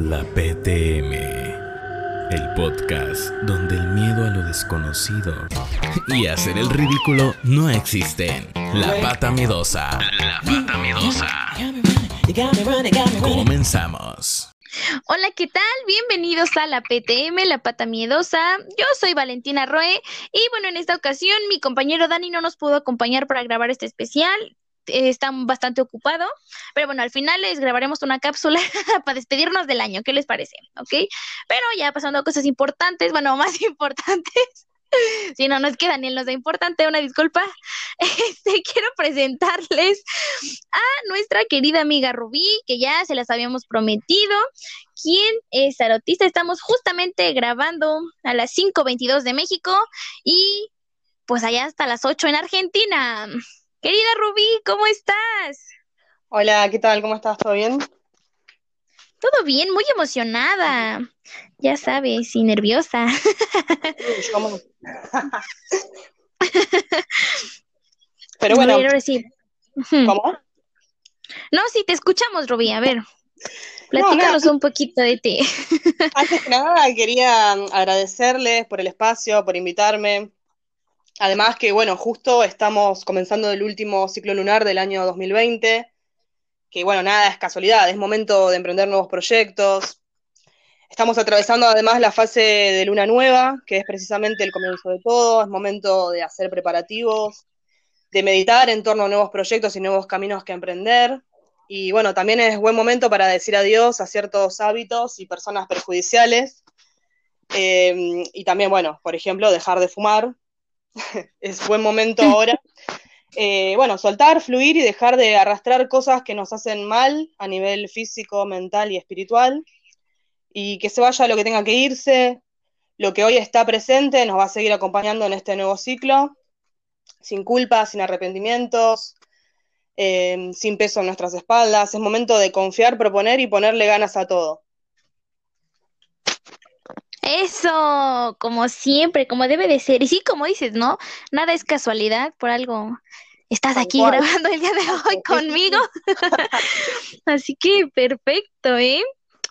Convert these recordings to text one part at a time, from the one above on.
La PTM, el podcast donde el miedo a lo desconocido y hacer el ridículo no existen. La pata miedosa. La pata miedosa. Comenzamos. Hola, ¿qué tal? Bienvenidos a la PTM, la pata miedosa. Yo soy Valentina Roe y bueno, en esta ocasión mi compañero Dani no nos pudo acompañar para grabar este especial. Eh, Está bastante ocupado, pero bueno, al final les grabaremos una cápsula para despedirnos del año. ¿Qué les parece? ¿Ok? Pero ya pasando a cosas importantes, bueno, más importantes. Si no, no es que Daniel nos da importante, una disculpa. Este, quiero presentarles a nuestra querida amiga Rubí, que ya se las habíamos prometido. ¿Quién es tarotista? Estamos justamente grabando a las 5.22 de México y pues allá hasta las 8 en Argentina. Querida Rubí, ¿cómo estás? Hola, ¿qué tal? ¿Cómo estás? ¿Todo bien? Todo bien, muy emocionada. Ya sabes, y nerviosa. ¿Cómo? Pero bueno, ahora sí. ¿cómo? No, sí, te escuchamos, Rubí. A ver, platícanos un poquito de ti. Antes que nada, quería agradecerles por el espacio, por invitarme. Además que, bueno, justo estamos comenzando el último ciclo lunar del año 2020, que, bueno, nada es casualidad, es momento de emprender nuevos proyectos. Estamos atravesando además la fase de luna nueva, que es precisamente el comienzo de todo, es momento de hacer preparativos, de meditar en torno a nuevos proyectos y nuevos caminos que emprender. Y bueno, también es buen momento para decir adiós a ciertos hábitos y personas perjudiciales. Eh, y también, bueno, por ejemplo, dejar de fumar. es buen momento ahora. Eh, bueno, soltar, fluir y dejar de arrastrar cosas que nos hacen mal a nivel físico, mental y espiritual. Y que se vaya lo que tenga que irse. Lo que hoy está presente nos va a seguir acompañando en este nuevo ciclo, sin culpa, sin arrepentimientos, eh, sin peso en nuestras espaldas. Es momento de confiar, proponer y ponerle ganas a todo. Eso, como siempre, como debe de ser. Y sí, como dices, ¿no? Nada es casualidad, por algo estás aquí grabando el día de hoy conmigo. Así que perfecto, ¿eh?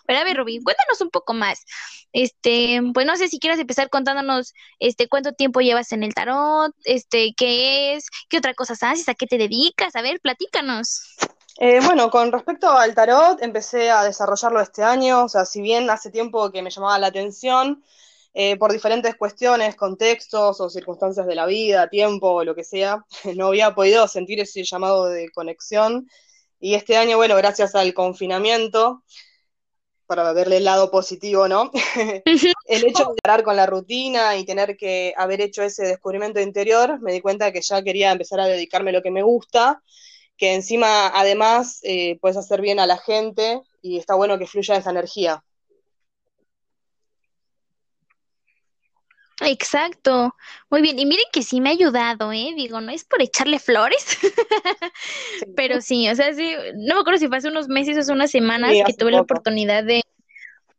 Pero a ver, Rubí, cuéntanos un poco más. Este, pues no sé si quieres empezar contándonos, este, cuánto tiempo llevas en el tarot, este, qué es, qué otra cosa haces, a qué te dedicas, a ver, platícanos. Eh, bueno, con respecto al tarot, empecé a desarrollarlo este año, o sea, si bien hace tiempo que me llamaba la atención, eh, por diferentes cuestiones, contextos o circunstancias de la vida, tiempo o lo que sea, no había podido sentir ese llamado de conexión. Y este año, bueno, gracias al confinamiento, para verle el lado positivo, ¿no? El hecho de parar con la rutina y tener que haber hecho ese descubrimiento interior, me di cuenta que ya quería empezar a dedicarme a lo que me gusta que encima además eh, puedes hacer bien a la gente y está bueno que fluya esa energía. Exacto, muy bien. Y miren que sí me ha ayudado, ¿eh? Digo, no es por echarle flores, Sí. pero sí, o sea, sí, no me acuerdo si fue hace unos meses o hace unas semanas Sí, que tuve la oportunidad de,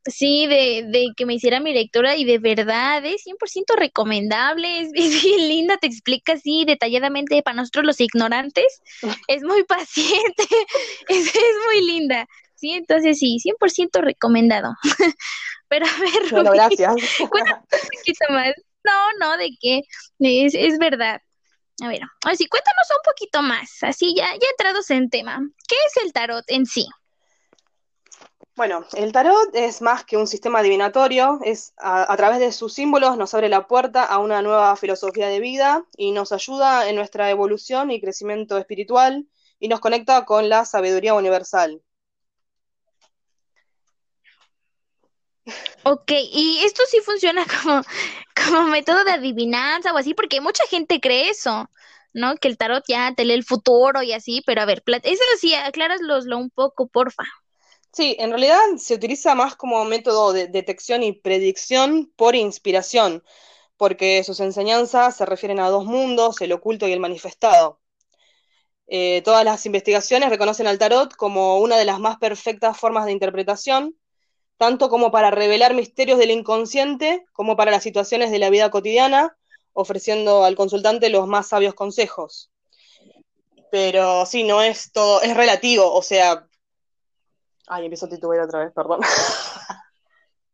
sí, de, de que me hiciera mi lectura y de verdad es 100% recomendable, es, es bien linda, te explica así detalladamente para nosotros los ignorantes, es muy paciente, es, es muy linda, sí, entonces sí, 100% recomendado. Pero a ver, Bueno, Rubí, gracias. Cuéntanos un poquito más. No, no, de qué. Es, es verdad. A ver, así, cuéntanos un poquito más. Así ya, ya entrados en tema. ¿Qué es el tarot en sí? Bueno, el tarot es más que un sistema adivinatorio, es a, través de sus símbolos nos abre la puerta a una nueva filosofía de vida y nos ayuda en nuestra evolución y crecimiento espiritual y nos conecta con la sabiduría universal. Ok, y esto sí funciona como, como método de adivinanza o así, porque mucha gente cree eso, ¿no? Que el tarot ya te lee el futuro y así, pero a ver, eso sí, acláraslo un poco, porfa. Sí, en realidad se utiliza más como método de detección y predicción por inspiración, porque sus enseñanzas se refieren a dos mundos, el oculto y el manifestado. Eh, todas las investigaciones reconocen al tarot como una de las más perfectas formas de interpretación, tanto como para revelar misterios del inconsciente, como para las situaciones de la vida cotidiana, ofreciendo al consultante los más sabios consejos. Pero sí, no es todo, es relativo, o sea, Ay, empiezo a titubear otra vez, perdón.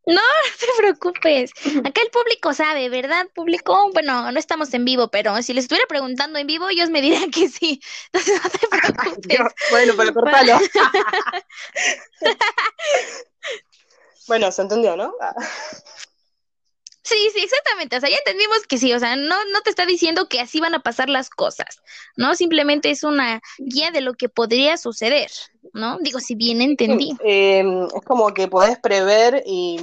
No, no te preocupes. Acá el público sabe, ¿verdad? Público, bueno, no estamos en vivo, pero si les estuviera preguntando en vivo, ellos me dirían que sí. Entonces no te preocupes. bueno, pero cortalo. bueno, se entendió, ¿no? Sí, sí, exactamente. O sea, ya entendimos que sí. O sea, no, no te está diciendo que así van a pasar las cosas, ¿no? Simplemente es una guía de lo que podría suceder, ¿no? Digo, si bien entendí. Eh, es como que podés prever y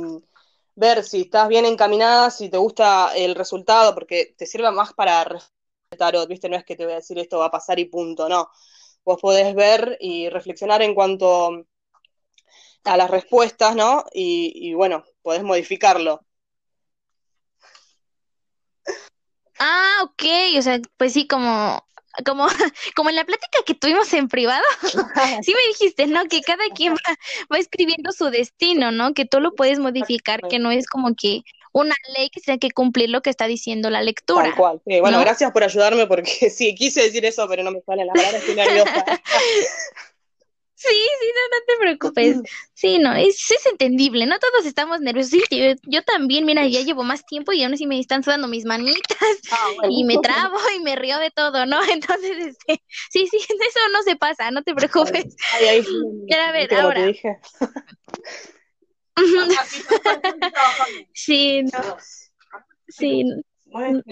ver si estás bien encaminada, si te gusta el resultado, porque te sirve más para tarot, ¿viste? No es que te voy a decir esto va a pasar y punto, no. Vos podés ver y reflexionar en cuanto a las respuestas, ¿no? Y, y bueno, podés modificarlo. Ah, ok, o sea, pues sí, como, como, como en la plática que tuvimos en privado, sí me dijiste, ¿no? Que cada quien va, va escribiendo su destino, ¿no? Que tú lo puedes modificar, que no es como que una ley que tiene que cumplir lo que está diciendo la lectura. Tal cual. Sí, bueno, ¿no? gracias por ayudarme porque sí, quise decir eso, pero no me salen las palabras, estoy nerviosa. Sí, sí, no, no te preocupes. Sí, no, es, es entendible, no todos estamos nerviosos. Sí, yo, yo también, mira, ya llevo más tiempo y aún así me están sudando mis manitas Ah, bueno. y me trabo y me río de todo, ¿no? Entonces, este, sí, sí, eso no se pasa, no te preocupes. Ay, ahí, Pero a ver, ¿viste cómo te ahora. dije? Sí, no, sí, nos,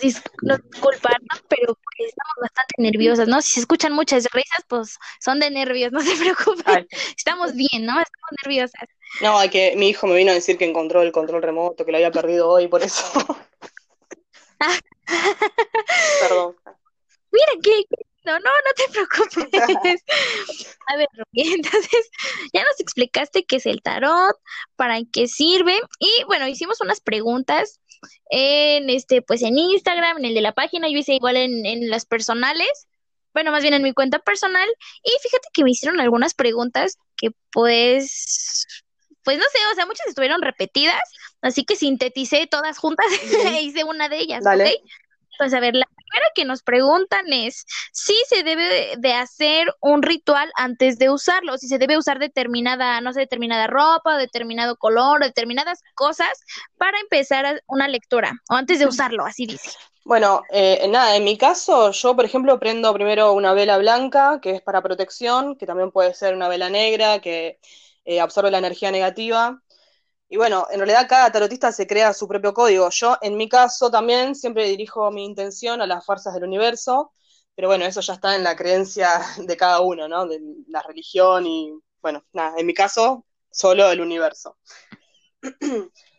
dis- nos disculparnos, pero pues estamos bastante nerviosas, ¿no? Si se escuchan muchas risas, pues son de nervios, no se preocupen. Ay, Estamos bien, ¿no? Estamos nerviosas. No, hay que mi hijo me vino a decir que encontró el control remoto, que lo había perdido hoy, por eso. Perdón. Mira, qué, no, no, no te preocupes. A ver, entonces ya nos explicaste qué es el tarot, para qué sirve y bueno, hicimos unas preguntas en este, pues en Instagram, en el de la página, yo hice igual en, en las personales, bueno, más bien en mi cuenta personal y fíjate que me hicieron algunas preguntas que pues, pues no sé, o sea, muchas estuvieron repetidas, así que sinteticé todas juntas e hice una de ellas, Dale. ¿ok? Pues a ver, la primera que nos preguntan es si se debe de- hacer un ritual antes de usarlo, si se debe usar determinada, no sé, determinada ropa, determinado color, determinadas cosas para empezar una lectura, o antes de usarlo, así dice. Bueno, eh, nada, en mi caso, yo, por ejemplo, prendo primero una vela blanca, que es para protección, que también puede ser una vela negra, que eh, absorbe la energía negativa. Y bueno, en realidad cada tarotista se crea su propio código. Yo, en mi caso, también siempre dirijo mi intención a las fuerzas del universo, pero bueno, eso ya está en la creencia de cada uno, ¿no? De la religión y, bueno, nada, en mi caso, solo el universo.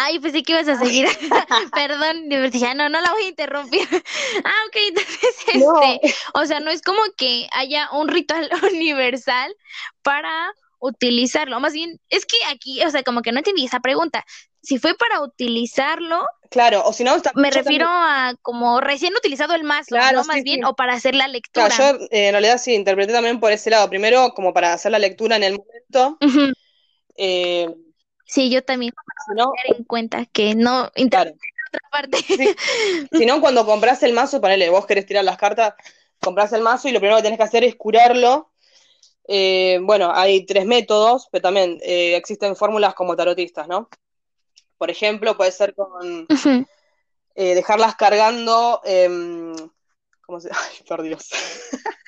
Ay, pensé que ibas a seguir. Perdón, dije, no, no la voy a interrumpir. Ah, ok, entonces, No. este, o sea, no es como que haya un ritual universal para utilizarlo. Más bien, es que aquí, o sea, como que no entendí esa pregunta. Si fue para utilizarlo, Claro, o si no, está- me refiero también- a como recién utilizado el mazo, Claro, ¿no? Más sí, bien, o para hacer la lectura. Claro, yo eh, en realidad sí, interpreté también por ese lado. Primero, como para hacer la lectura en el momento. Eh, Sí, yo también si no, tener en cuenta que no claro. otra parte. Sí. Si no, cuando compras el mazo, ponele, vos querés tirar las cartas, compras el mazo y lo primero que tenés que hacer es curarlo. Eh, bueno, hay tres métodos, pero también eh, existen fórmulas como tarotistas, ¿no? Por ejemplo, puede ser con eh, dejarlas cargando. em, ¿cómo se.? Ay, por Dios.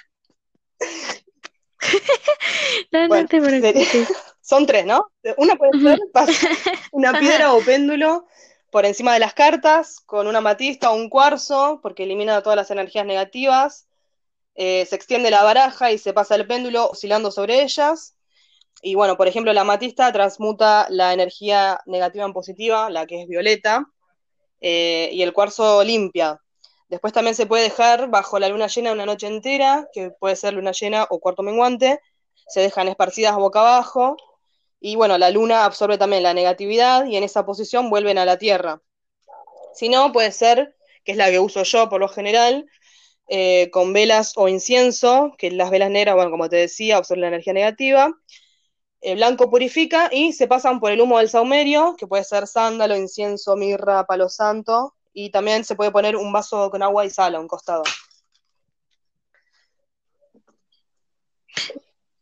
No, no Bueno, te sería- preocupes. Son tres, ¿no? Una puede ser pasar una piedra o péndulo por encima de las cartas con una amatista o un cuarzo, porque elimina todas las energías negativas. Eh, se extiende la baraja y se pasa el péndulo oscilando sobre ellas. Y bueno, por ejemplo, la amatista transmuta la energía negativa en positiva, la que es violeta, eh, y el cuarzo limpia. Después también se puede dejar bajo la luna llena una noche entera, que puede ser luna llena o cuarto menguante. Se dejan esparcidas boca abajo. Y bueno, la luna absorbe también la negatividad y en esa posición vuelven a la Tierra. Si no, puede ser, que es la que uso yo por lo general, eh, con velas o incienso, que las velas negras, bueno, como te decía, absorben la energía negativa. El blanco purifica y se pasan por el humo del saumerio, que puede ser sándalo, incienso, mirra, palo santo. Y también se puede poner un vaso con agua y sal a un costado.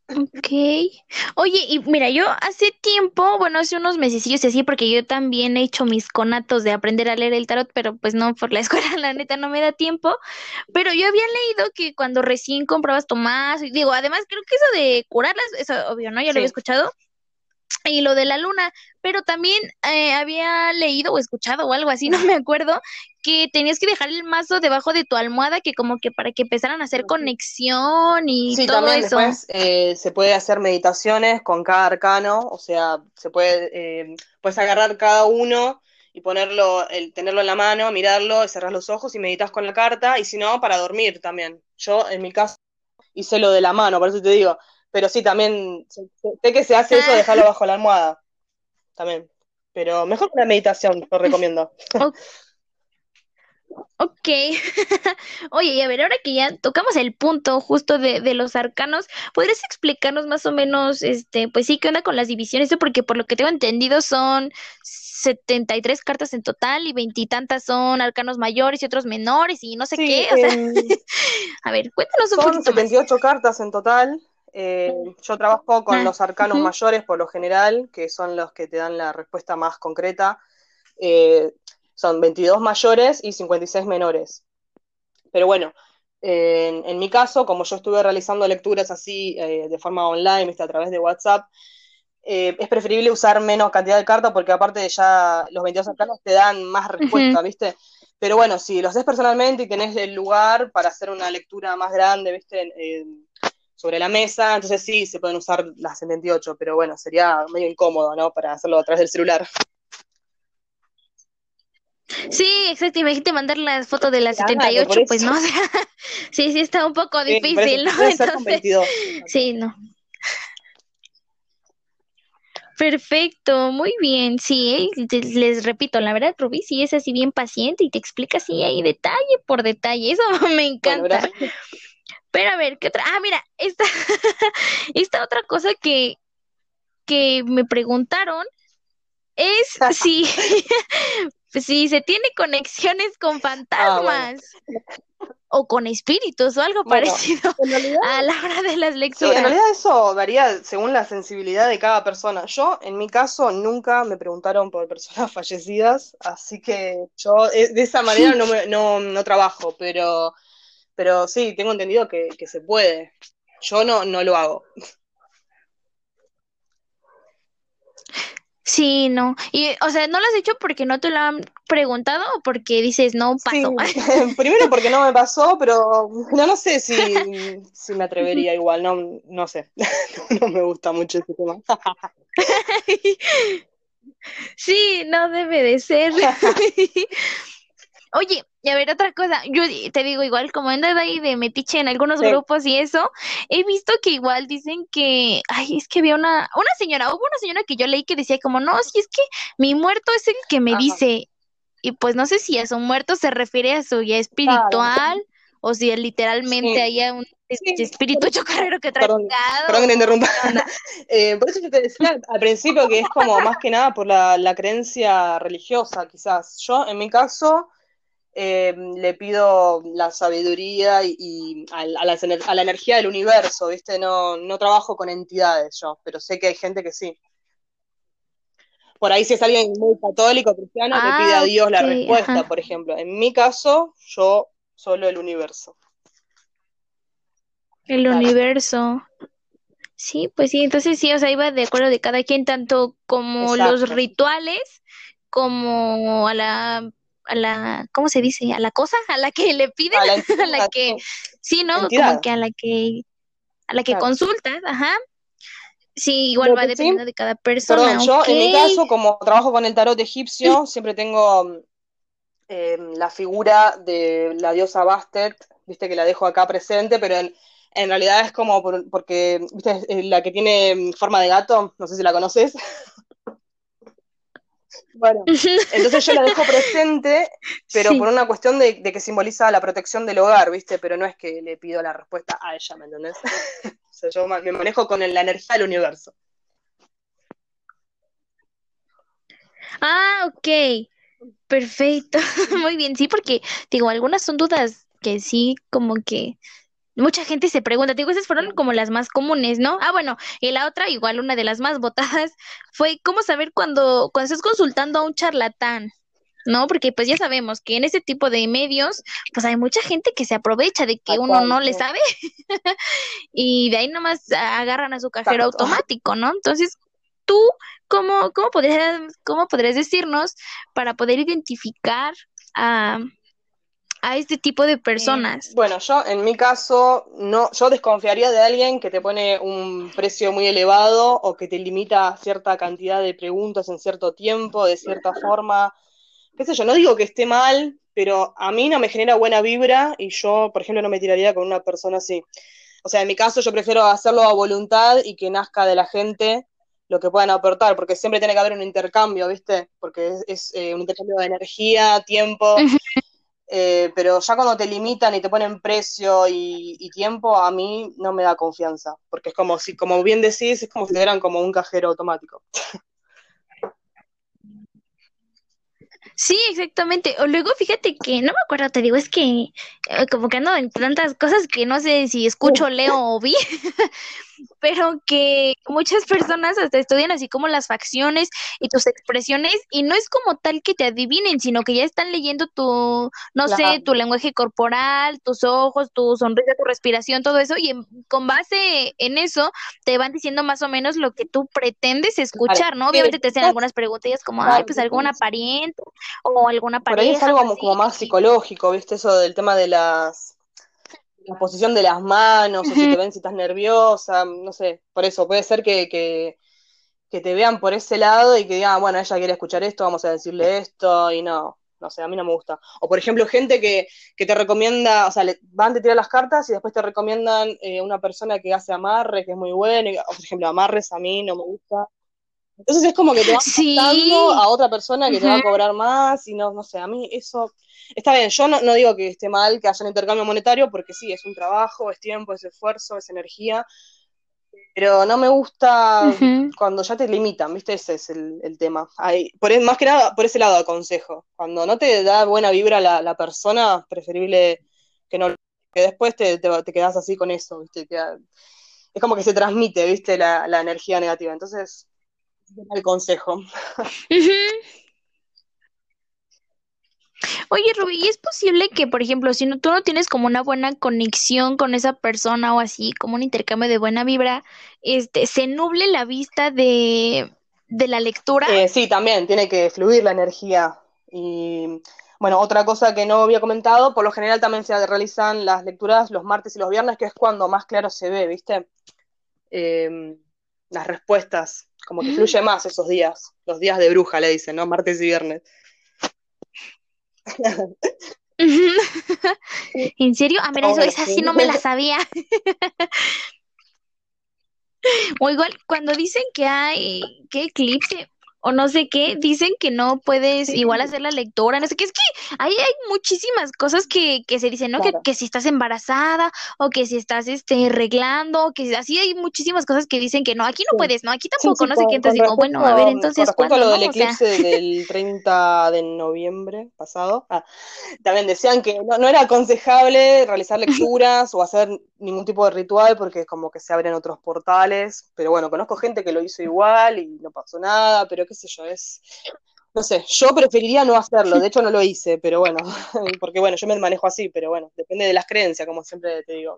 Ok. Oye, y mira, yo hace tiempo, bueno, hace unos mesecillos así, porque yo también he hecho mis conatos de aprender a leer el tarot, pero pues no, por la escuela, la neta, no me da tiempo. Pero yo había leído que cuando recién comprabas Tomás, digo, además creo que eso de curarlas, eso obvio, ¿no? Ya lo había escuchado y lo de la luna, pero también eh, había leído o escuchado o algo así, no me acuerdo, que tenías que dejar el mazo debajo de tu almohada, que como que para que empezaran a hacer conexión y sí, todo también eso. después eh, se puede hacer meditaciones con cada arcano, o sea, se puede, eh, puedes agarrar cada uno y ponerlo, el, tenerlo en la mano, mirarlo, cerrar los ojos y meditas con la carta, y si no, para dormir también. Yo, en mi caso, hice lo de la mano, por eso te digo, pero sí, también sé que se hace eso, Ah. dejarlo bajo la almohada. También. Pero mejor que una meditación, lo recomiendo. Ok. Oye, y a ver, ahora que ya tocamos el punto justo de, de los arcanos, ¿podrías explicarnos más o menos, este, pues sí, qué onda con las divisiones? Porque por lo que tengo entendido son 73 cartas en total y veintitantas son arcanos mayores y otros menores y no sé Sí, qué. O sea, em, a ver, cuéntanos un son poquito más. 78 cartas en total. Eh, yo trabajo con Ah, los arcanos mayores por lo general, que son los que te dan la respuesta más concreta. Eh, son 22 mayores y 56 menores. Pero bueno, en, en mi caso, como yo estuve realizando lecturas así eh, de forma online, a través de WhatsApp, eh, es preferible usar menos cantidad de cartas porque aparte ya los 22 arcanos te dan más respuesta, ¿viste? Pero bueno, si los haces personalmente y tenés el lugar para hacer una lectura más grande, ¿viste? Eh, sobre la mesa, entonces sí, se pueden usar las 78, pero bueno, sería medio incómodo, ¿no? Para hacerlo a través del celular. Sí, exacto. Imagínate mandar las fotos de las Claro, 78, por pues no, o sea, sí, sí está un poco Sí, difícil, ¿no? Entonces, 22. sí, no. Perfecto, muy bien. Sí, ¿eh? Les repito, la verdad, Rubí sí es así bien paciente y te explica así ahí detalle por detalle. Eso me encanta. Pero a ver, ¿qué otra? Ah, mira, esta, esta otra cosa que, que me preguntaron es si, si se tiene conexiones con Ah, bueno. fantasmas o con espíritus o algo Bueno, parecido realidad, a la hora de las sí, en lecturas. realidad eso varía según la sensibilidad de cada persona. Yo, en mi caso, nunca me preguntaron por personas fallecidas, así que yo eh, de esa manera no, me- no, no trabajo, pero, pero sí, tengo entendido que, que se puede. Yo no, no lo hago. Sí, no. Y, o sea, ¿no lo has hecho porque no te lo han preguntado o porque dices, no, Sí, paso? primero porque no me pasó, pero no, no sé si, si me atrevería igual, no, no sé, no me gusta mucho ese tema. Sí, no debe de ser. Oye, y a ver, otra cosa, yo te digo igual, como ando ahí de metiche en algunos Sí. grupos y eso, he visto que igual dicen que, ay, es que había una, una señora, hubo una señora que yo leí que decía como, no, si es que mi muerto es el que me Ajá. dice, y pues no sé si a su muerto se refiere a su ya espiritual, o si literalmente Sí. haya un Sí, espíritu chocarrero que trae perdón, Perdón que interrumpa. onda. Eh, por eso yo te decía al- al principio que es como más que nada por la, la creencia religiosa, quizás. Yo, en mi caso, eh, le pido la sabiduría y, y a, la energía del universo, ¿viste? No, no trabajo con entidades yo, pero sé que hay gente que sí. Por ahí si es alguien muy católico, cristiano, le pide a Ah, Dios la respuesta, ajá. por ejemplo. En mi caso, yo solo el universo. El Claro. universo. Sí, pues sí, entonces sí, o sea, iba de acuerdo de cada quien, tanto como los rituales, como a la, a la, ¿cómo se dice? A la cosa, a la que le piden, A la a entidad, la que, sí, ¿no? Como que a la que, a la que claro. consultas, ajá. Sí, igual va que sí, dependiendo de cada Perdón, persona, yo en mi caso, como trabajo con el tarot egipcio, siempre tengo eh, la figura de la diosa Bastet, viste que la dejo acá presente, pero en, en realidad es como por- porque, viste, es la que tiene forma de gato, no sé si la conoces. Bueno, entonces yo la dejo presente, pero por una cuestión de, de que simboliza la protección del hogar, ¿viste? Pero no es que le pido la respuesta a ella, ¿me entendés? O sea, yo me manejo con la energía del universo. Ah, ok. Perfecto. Muy bien, sí, porque digo, algunas son dudas que sí, como que mucha gente se pregunta, digo, esas fueron como las más comunes, ¿no? Ah, bueno, y la otra, igual una de las más votadas, fue cómo saber cuando, cuando estás consultando a un charlatán, ¿no? Porque pues ya sabemos que en ese tipo de medios, pues hay mucha gente que se aprovecha de que uno no le sabe y de ahí nomás agarran a su cajero automático, ¿no? Entonces, tú, ¿cómo, cómo, podrías, ¿cómo podrías decirnos para poder identificar a a este tipo de personas? bueno, yo en mi caso, no, yo desconfiaría de alguien que te pone un precio muy elevado o que te limita cierta cantidad de preguntas en cierto tiempo, de cierta forma. Qué sé yo, no digo que esté mal, pero a mí no me genera buena vibra y yo, por ejemplo, no me tiraría con una persona así. O sea, en mi caso yo prefiero hacerlo a voluntad y que nazca de la gente lo que puedan aportar, porque siempre tiene que haber un intercambio, ¿viste? Porque es, eh, un intercambio de energía, tiempo. Eh, pero ya cuando te limitan y te ponen precio y, tiempo, a mí no me da confianza, porque es como si, como bien decís, es como si te dieran como un cajero automático. Sí, exactamente. O luego fíjate que, no me acuerdo, te digo, es que eh, como que ando en tantas cosas que no sé si escucho, leo o vi, pero que muchas personas hasta estudian así como las facciones y tus expresiones y no es como tal que te adivinen, sino que ya están leyendo tu, no sé, tu lenguaje corporal, tus ojos, tu sonrisa, tu respiración, todo eso y con base en eso te van diciendo más o menos lo que tú pretendes escuchar, ¿no? Obviamente te hacen algunas preguntas como, ay, pues alguna pariente o alguna pareja. Por ahí es algo como más psicológico, ¿viste? Eso del tema de las la posición de las manos, o si te ven si estás nerviosa, no sé, por eso puede ser que, que, te vean por ese lado y que digan, bueno, ella quiere escuchar esto, vamos a decirle esto, y no, no sé, a mí no me gusta. O por ejemplo, gente que, que te recomienda, o sea, le, van a tirar las cartas y después te recomiendan eh, una persona que hace amarre, que es muy bueno, o por ejemplo, amarres a mí no me gusta. Entonces es como que te vas sí. a otra persona que te va a cobrar más y no, no sé, a mí eso está bien, yo no, digo que esté mal que haya un intercambio monetario porque sí, es un trabajo, es tiempo, es esfuerzo, es energía, pero no me gusta cuando ya te limitan, ¿viste? Ese es el, tema. por, e, más que nada, por ese lado aconsejo. Cuando no te da buena vibra la, la persona, preferible que no que después te, te, quedas así con eso, ¿viste? es como que se transmite, ¿viste? La, la energía negativa. Entonces, el consejo. Oye, Rubí, ¿es posible que, por ejemplo, si no, tú no tienes como una buena conexión con esa persona o así, como un intercambio de buena vibra, este, se nuble la vista de, de la lectura? Eh, sí, también, tiene que fluir la energía. Y bueno, otra cosa que no había comentado, por lo general también se realizan las lecturas los martes y los viernes, que es cuando más claro se ve, ¿viste? Eh, las respuestas, como que fluye más esos días, los días de bruja le dicen, ¿no? Martes y viernes. ¿En serio? Ah, mira, eso esa sí no me la sabía. o igual, cuando dicen que hay, ¿qué eclipse? O no sé qué, dicen que no puedes igual hacer la lectura, no sé qué, es que ahí hay muchísimas cosas que, que se dicen, ¿no? Que, que, si estás embarazada o que si estás este arreglando, que así hay muchísimas cosas que dicen que no, aquí no puedes, ¿no? Aquí tampoco, no sé qué, entonces digo, bueno, a ver, entonces ¿cuándo? lo del eclipse del 30 de noviembre pasado, ah, también decían que no, no era aconsejable realizar lecturas o hacer ningún tipo de ritual porque es como que se abren otros portales, pero bueno, conozco gente que lo hizo igual y no pasó nada, pero qué sé yo, es, no sé, yo preferiría no hacerlo, de hecho no lo hice, pero bueno, porque bueno, yo me manejo así, pero bueno, depende de las creencias, como siempre te digo.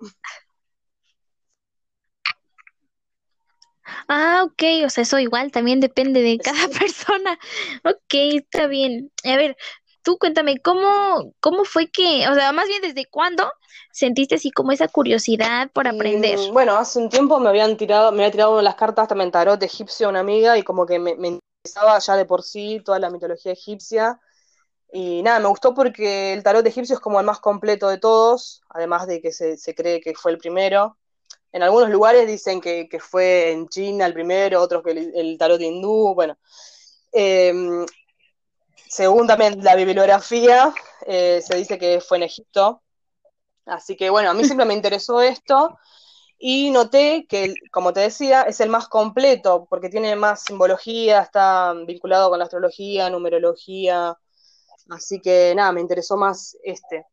Ah, ok, o sea, eso igual también depende de cada persona. Ok, está bien. A ver, tú cuéntame, ¿cómo, cómo fue que, o sea, más bien desde cuándo sentiste así como esa curiosidad por aprender? bueno, hace un tiempo me habían tirado, me había tirado las cartas también tarot egipcio una amiga y como que me, me interesaba ya de por sí toda la mitología egipcia. Y nada, me gustó porque el tarot egipcio es como el más completo de todos, además de que se, se cree que fue el primero. En algunos lugares dicen que, que fue en China el primero, otros que el, tarot hindú, bueno. Eh, según también la bibliografía, eh, se dice que fue en Egipto. Así que bueno, a mí siempre me interesó esto y noté que, como te decía, es el más completo porque tiene más simbología, está vinculado con la astrología, numerología. Así que nada, me interesó más este.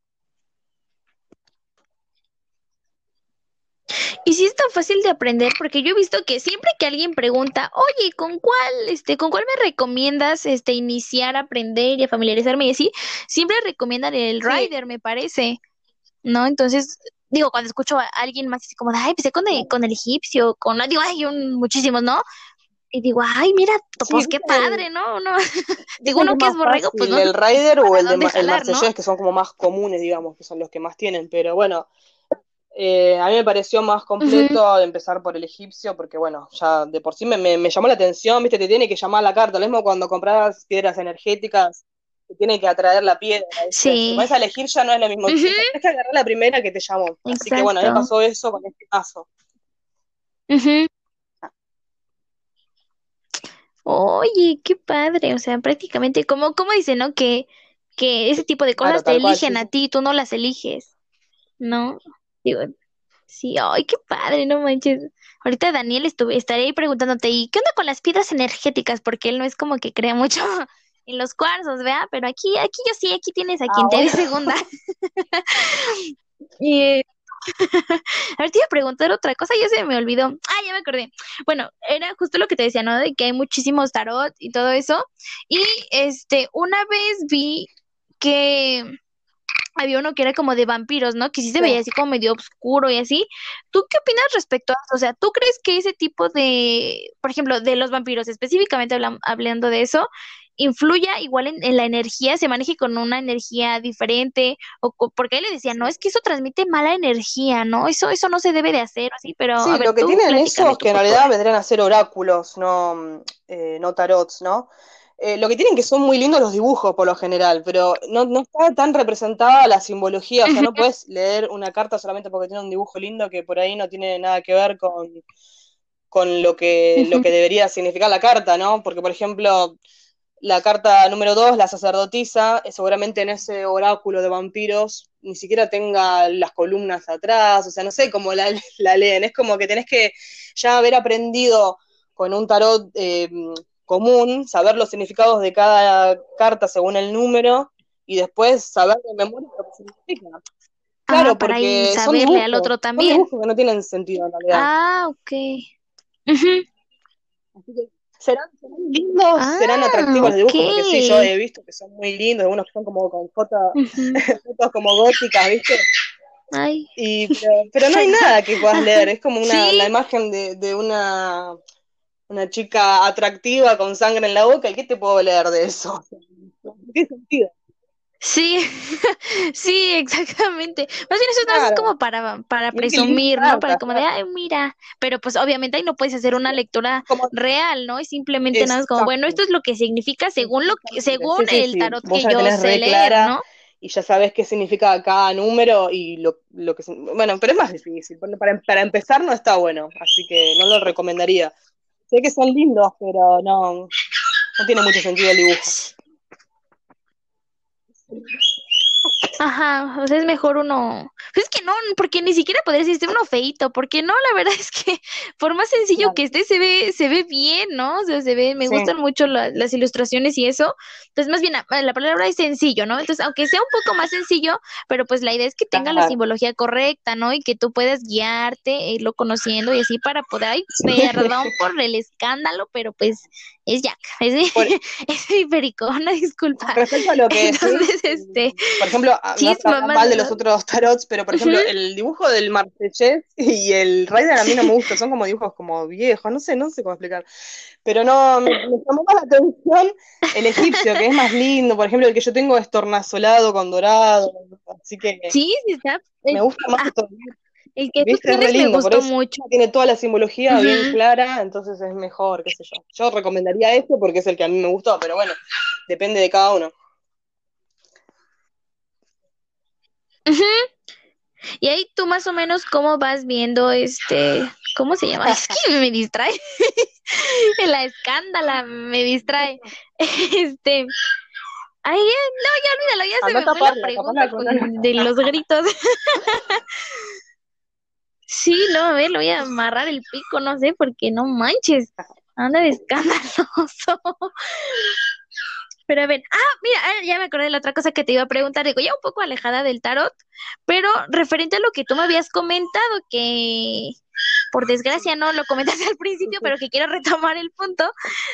Y sí es tan fácil de aprender, porque yo he visto que siempre que alguien pregunta, oye, ¿con cuál, este, con cuál me recomiendas, este, iniciar a aprender y a familiarizarme y así? Siempre recomiendan el Rider, me parece, ¿no? Entonces, digo, cuando escucho a alguien más así como, ay, empecé con el, con el egipcio, con, digo, hay un, muchísimos, ¿no? Y digo, ay, mira, pues qué padre, ¿no? no. digo, uno que es borrego, pues no. El Rider o el, de, el que son como más comunes, digamos, que son los que más tienen, pero bueno, eh, a mí me pareció más completo empezar por el egipcio, porque bueno, ya de por sí me, me, llamó la atención, viste, te tiene que llamar la carta, lo mismo cuando compras piedras energéticas, tiene que atraer la piedra. Sí. Si vas a elegir ya no es lo mismo, tienes que agarrar la primera que te llamó. Así que bueno, mí pasó eso con este caso. Oye, qué padre, o sea, prácticamente, como, como dice, ¿no? Que, que ese tipo de cosas te eligen a ti, tú no las eliges, ¿no? Digo, sí, ay, qué padre, no manches. Ahorita Daniel estuve, estaré ahí preguntándote, ¿y qué onda con las piedras energéticas? Porque él no es como que crea mucho en los cuarzos, ¿vea? Pero aquí, aquí yo sí, aquí tienes a quien ah, te dé segunda. y, a ver, te iba a preguntar otra cosa, ya se me olvidó. Ah, ya me acordé. Bueno, era justo lo que te decía, ¿no? De que hay muchísimos tarot y todo eso. Y este, una vez vi que había uno que era como de vampiros, ¿no? Que sí se veía así como medio oscuro y así. ¿Tú qué opinas respecto a eso? O sea, ¿tú crees que ese tipo de, por ejemplo, de los vampiros, específicamente hablando de eso, influya igual en, la energía, se maneje con una energía diferente? O porque él le decía, no, es que eso transmite mala energía, ¿no? Eso, eso no se debe de hacer, así, pero. Sí, lo que tienen esos que en realidad vendrían a ser oráculos, no, eh, no tarots, ¿no? Eh, lo que tienen que son muy lindos los dibujos por lo general, pero no, no está tan representada la simbología, o sea, no puedes leer una carta solamente porque tiene un dibujo lindo que por ahí no tiene nada que ver con, con lo, que, lo que debería significar la carta, ¿no? Porque, por ejemplo, la carta número 2, la sacerdotisa, eh, seguramente en ese oráculo de vampiros ni siquiera tenga las columnas atrás, o sea, no sé cómo la, la leen, es como que tenés que ya haber aprendido con un tarot eh, común, saber los significados de cada carta según el número y después saber de memoria lo que significa. Claro, para porque saberle al otro también. Son dibujos que no tienen sentido en realidad. Ah, ok. Así que serán, lindos, serán atractivos los dibujos, porque sí, yo he visto que son muy lindos, algunos que son como con fotos, fotos como góticas, ¿viste? Ay. Y, pero, no hay nada que puedas leer, es como una, la imagen de, de una una chica atractiva con sangre en la boca, ¿y qué te puedo leer de eso? ¿Qué sentido? Sí, sí, exactamente. Más bien eso es como para, para presumir, ¿no? Para como de, ay, mira. Pero pues obviamente ahí no puedes hacer una lectura real, ¿no? Es simplemente nada como, bueno, esto es lo que significa según lo que, según el tarot que yo sé leer, ¿no? Y ya sabes qué significa cada número y lo, lo que... Bueno, pero es más difícil. Para, para empezar no está bueno, así que no lo recomendaría. Sé que son lindos, pero no, no tiene mucho sentido el dibujo. Ajá, o sea, es mejor uno. Pues es que no, porque ni siquiera podría decir uno feito, porque no, la verdad es que por más sencillo que esté, se ve, se ve bien, ¿no? O sea, se ve, me gustan mucho las ilustraciones y eso. Entonces, más bien, la palabra es sencillo, ¿no? Entonces, aunque sea un poco más sencillo, pero pues la idea es que tenga la simbología correcta, ¿no? Y que tú puedas guiarte, e irlo conociendo y así para poder, ay, perdón por el escándalo, pero pues es Jack, es es una disculpa. Respecto a lo que Entonces, este, por ejemplo, no mal de los otros tarots, pero por ejemplo, el dibujo del Marsellés y el Raider a mí no me gusta, son como dibujos como viejos, no sé, no sé cómo explicar. Pero no, me, llamó más la atención el egipcio, que es más lindo, por ejemplo, el que yo tengo es tornasolado con dorado, así que sí, sí está. me gusta más ah, el que tú tienes me gustó mucho. Tiene toda la simbología bien clara, entonces es mejor, qué sé yo. Yo recomendaría este porque es el que a mí me gustó, pero bueno, depende de cada uno. Y ahí tú más o menos cómo vas viendo este, ¿cómo se llama? Es que me distrae. la escándala me distrae. Este, ay, no, ya olvídalo, ya se me fue la pregunta de los gritos. Sí, no, a ver, lo voy a amarrar el pico, no sé, porque no manches, anda de escandaloso. Pero a ver, ah, mira, ah, ya me acordé de la otra cosa que te iba a preguntar, digo, ya un poco alejada del tarot, pero referente a lo que tú me habías comentado, que por desgracia no lo comentaste al principio, pero que quiero retomar el punto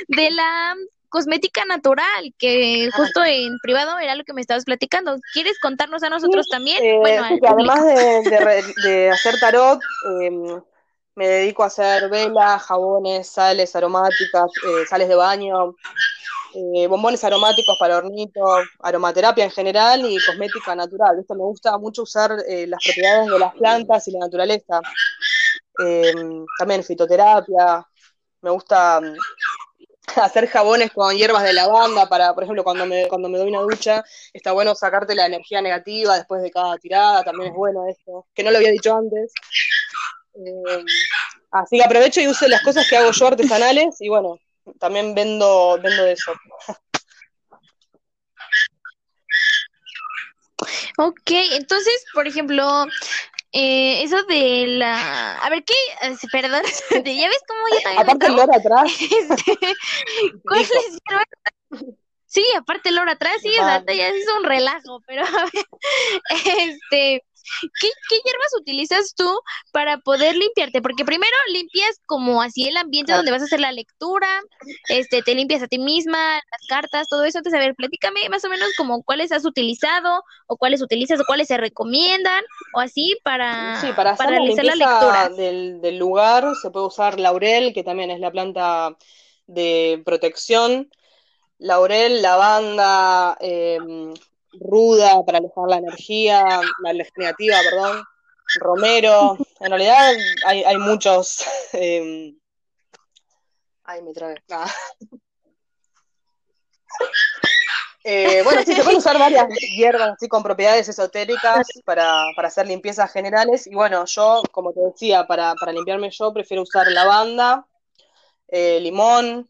de la cosmética natural, que justo en privado era lo que me estabas platicando. ¿Quieres contarnos a nosotros también? Eh, bueno, además de, hacer tarot, em, me dedico a hacer velas, jabones, sales aromáticas, eh, sales de baño, eh, bombones aromáticos para hornitos, aromaterapia en general y cosmética natural. Esto me gusta mucho usar las propiedades de las plantas y la naturaleza. Em, también fitoterapia. Me gusta hacer jabones con hierbas de lavanda para, por ejemplo, cuando me, cuando me doy una ducha, está bueno sacarte la energía negativa después de cada tirada, también es bueno esto, que no lo había dicho antes. Eh, así que aprovecho y uso las cosas que hago yo artesanales y bueno, también vendo, vendo eso. Ok, entonces, por ejemplo, eh, eso de la. A ver, ¿qué? Perdón, ¿ya ves cómo yo también. Aparte, el loro atrás. Este, ¿Cuál Sí, aparte el loro atrás, sí, exacto, ya es un relajo, pero a ver, este. ¿Qué, hierbas utilizas tú para poder limpiarte? Porque primero limpias como así el ambiente donde vas a hacer la lectura, este, te limpias a ti misma, las cartas, todo eso. Entonces, a ver, platícame más o menos como cuáles has utilizado, o cuáles utilizas, o cuáles se recomiendan, o así para, para, realizar la, lectura. Del, del lugar se puede usar laurel, que también es la planta de protección laurel, lavanda, eh, ruda para alejar la energía, la energía negativa, perdón, romero. En realidad hay, hay muchos. Eh, ay, me trae. Ah. Eh, bueno, sí, se pueden usar varias hierbas así con propiedades esotéricas para, para, hacer limpiezas generales. Y bueno, yo, como te decía, para, para limpiarme yo prefiero usar lavanda, eh, limón,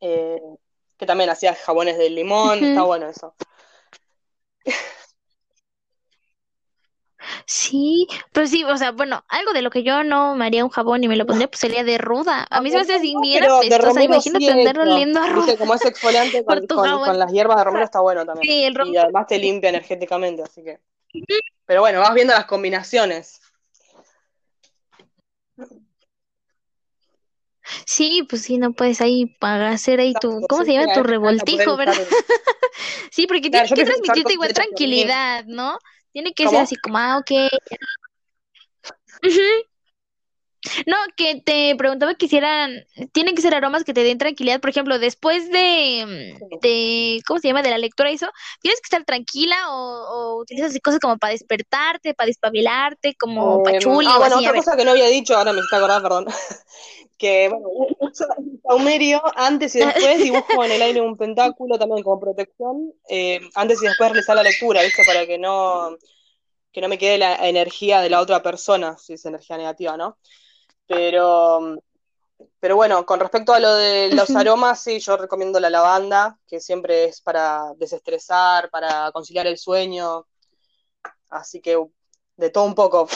eh, que también hacía jabones de limón, está bueno eso. Sí, pues sí, o sea, bueno, algo de lo que yo no me haría un jabón y me lo pondría, pues sería de ruda. A mí se me hace así bien apestosa, imagínate andarlo lindo a ruda. como es exfoliante con, con, las hierbas de romero está bueno también. Sí, el Y además te limpia energéticamente, así que... Pero bueno, vas viendo las combinaciones. Sí, pues sí, no puedes ahí hacer ahí tu, ¿cómo se llama? Tu revoltijo, ¿verdad? sí, porque tienes que transmitirte igual tranquilidad, ¿no? Tiene que ser así como, ah, ok. No, que te preguntaba que hicieran, tienen que ser aromas que te den tranquilidad, por ejemplo, después de, de ¿cómo se llama? De la lectura eso, tienes que estar tranquila o, utilizas cosas como para despertarte, para despabilarte, como eh, pachuli ah, bueno, otra cosa que no había dicho, ahora me está acordando, perdón, que, bueno, uso saumerio antes y después dibujo en el aire un pentáculo también como protección, eh, antes y después realizar la lectura, ¿viste? Para que no, que no me quede la energía de la otra persona, si es energía negativa, ¿no? Pero, pero bueno, con respecto a lo de los aromas, sí, yo recomiendo la lavanda, que siempre es para desestresar, para conciliar el sueño. Así que de todo un poco.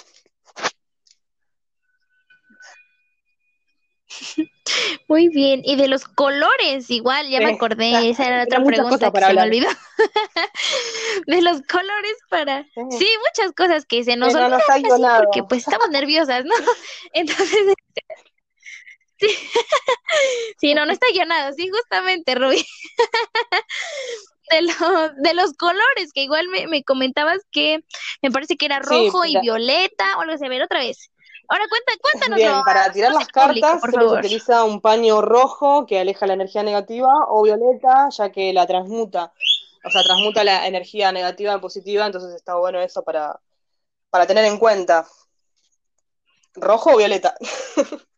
Muy bien, y de los colores, igual, ya me acordé, esa era otra pregunta que se me olvidó. de los colores para... Sí. muchas cosas que se nos olvidan porque pues estamos nerviosas, ¿no? Entonces... Este, sí. no, no está guionado, sí, justamente, Rubí. de, los, de los colores, que igual me, me comentabas que me parece que era rojo y violeta, o algo así, a ver, otra vez. Ahora cuenta, cuéntanos. Bien, para tirar las cartas se utiliza un paño rojo que aleja la energía negativa o violeta, ya que la transmuta. O sea, transmuta la energía negativa en positiva, entonces está bueno eso para, para tener en cuenta. ¿Rojo o violeta?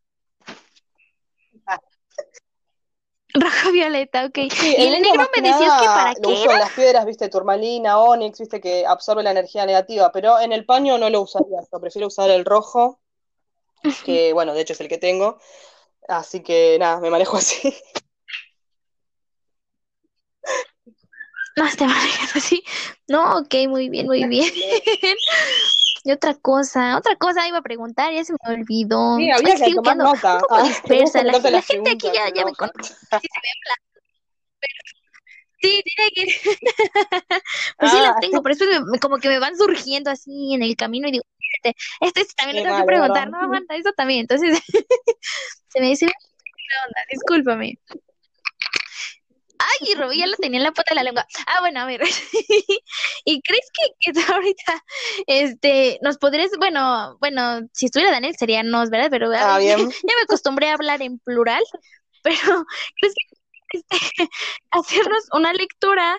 Rojo violeta, ok. y el negro me decías que para qué. Lo uso en las piedras, viste, turmalina, onix, viste, que absorbe la energía negativa, pero en el paño no lo usaría, yo prefiero usar el rojo que bueno, de hecho es el que tengo. Así que nada, me manejo así. No, te manejas así. No, ok, muy bien, muy bien. y otra cosa, otra cosa iba a preguntar, ya se me olvidó. Sí, había que tomar nota. Un poco ah, dispersa. La, gente aquí ya, ya me conoce. Sí, tiene que. pues sí Ah. las tengo, pero después me- como que me van surgiendo así en el camino y digo, este, este, este también Qué le tengo que preguntar, no aguanta, eso también. Entonces, se me dice, ¿qué onda? Discúlpame. Ay, Roby ya lo tenía en la punta de la lengua. Ah, bueno, a ver. ¿Y crees que, que ahorita, este, nos podrías, bueno, bueno, si estuviera Daniel sería nos, ¿verdad? Pero Ah, bien. ya me acostumbré a hablar en plural, pero ¿crees que este, hacernos una lectura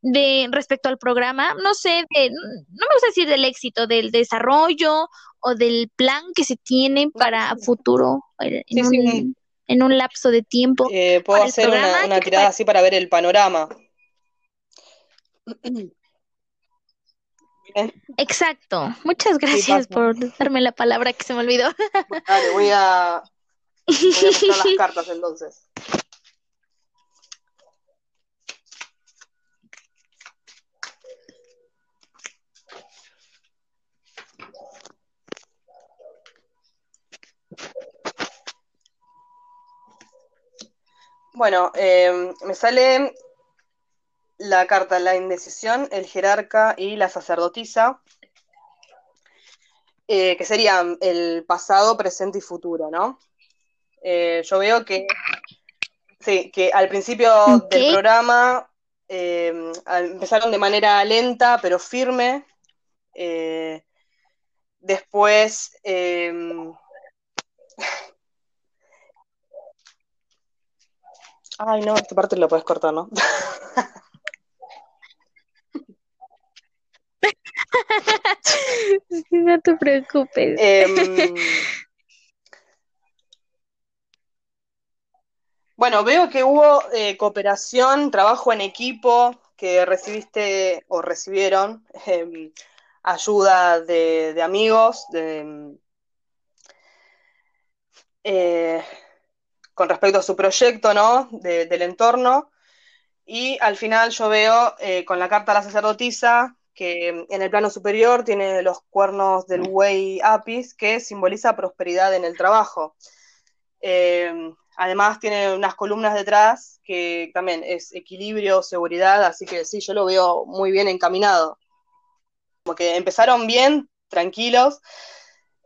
de respecto al programa? No sé, de, no me gusta decir del éxito, del desarrollo o del plan que se tiene para futuro eh, en Sí, sí. un, en un lapso de tiempo. Eh, puedo hacer una, programa, una ¿qué te tirada así para ver el panorama. Exacto. Muchas gracias por darme la palabra que se me olvidó. dale, voy a, voy a las cartas entonces. Bueno, eh, me sale la carta la indecisión, el jerarca y la sacerdotisa, eh, que serían el pasado, presente y futuro, ¿no? Eh, yo veo que, sí, que al principio del programa al- empezaron de manera lenta pero firme. eh, después, ay no, esta parte la puedes cortar, ¿no? No te preocupes. Em, bueno, veo que hubo eh, cooperación, trabajo en equipo, que recibiste o recibieron em, ayuda de, de amigos, de, em, eh, con respecto a su proyecto, ¿no? De- del entorno. Y al final yo veo eh, con la carta a la sacerdotisa que en el plano superior tiene los cuernos del buey apis, que simboliza prosperidad en el trabajo. Eh, además tiene unas columnas detrás que también es equilibrio, seguridad, así que sí, yo lo veo muy bien encaminado. Como que empezaron bien, tranquilos,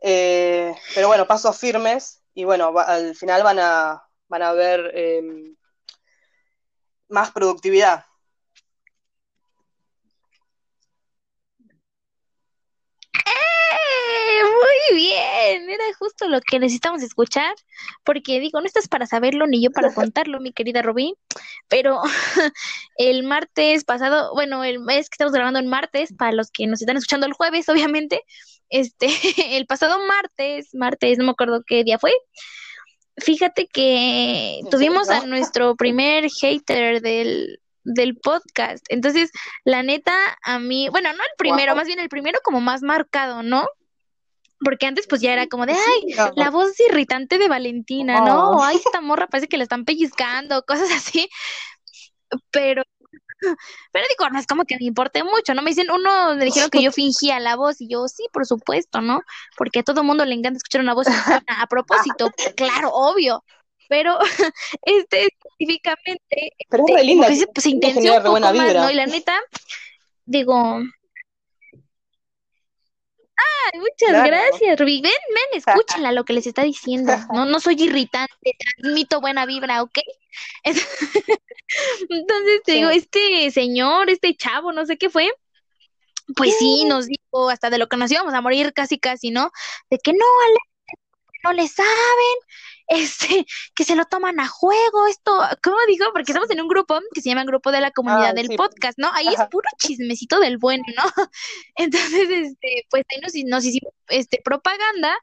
eh, pero bueno, pasos firmes y bueno, va- al final van a, van a ver eh, más productividad. ¡Eh! Muy bien, era justo lo que necesitamos escuchar, porque digo, no estás para saberlo ni yo para contarlo, mi querida Robin, pero el martes pasado, bueno, el mes que estamos grabando el martes, para los que nos están escuchando el jueves, obviamente, este, el pasado martes, martes, no me acuerdo qué día fue, fíjate que tuvimos a nuestro primer hater del, del podcast. Entonces, la neta, a mí, bueno, no el primero, Wow. más bien el primero como más marcado, ¿no? Porque antes pues ya era como de, ay, Sí, no. la voz irritante de Valentina, ¿no? Oh. Ay, esta morra parece que la están pellizcando, cosas así. Pero, pero digo, no es como que me importe mucho, ¿no? Me dicen, uno me dijeron que yo fingía la voz y yo, sí, por supuesto, ¿no? Porque a todo mundo le encanta escuchar una voz a, propósito, claro, obvio. Pero este específicamente Pero es este, linda, se, se genera intenció un poco más. ¿no? Y la neta, digo, Ay, muchas Claro. gracias, Ruby. Ven, ven, escúchenla lo que les está diciendo. No, no soy irritante, transmito buena vibra, ¿ok? Entonces te Sí. digo, este señor, este chavo, no sé qué fue, pues sí, nos dijo hasta de lo que nos íbamos a morir casi, casi, ¿no? De que no, Ale, no le saben, este, que se lo toman a juego, esto, ¿cómo dijo? Porque estamos en un grupo que se llama Grupo de la Comunidad Ah, del sí. Podcast, ¿no? Ahí es puro chismecito del bueno, ¿no? Entonces, este, pues ahí nos, nos hicimos este, propaganda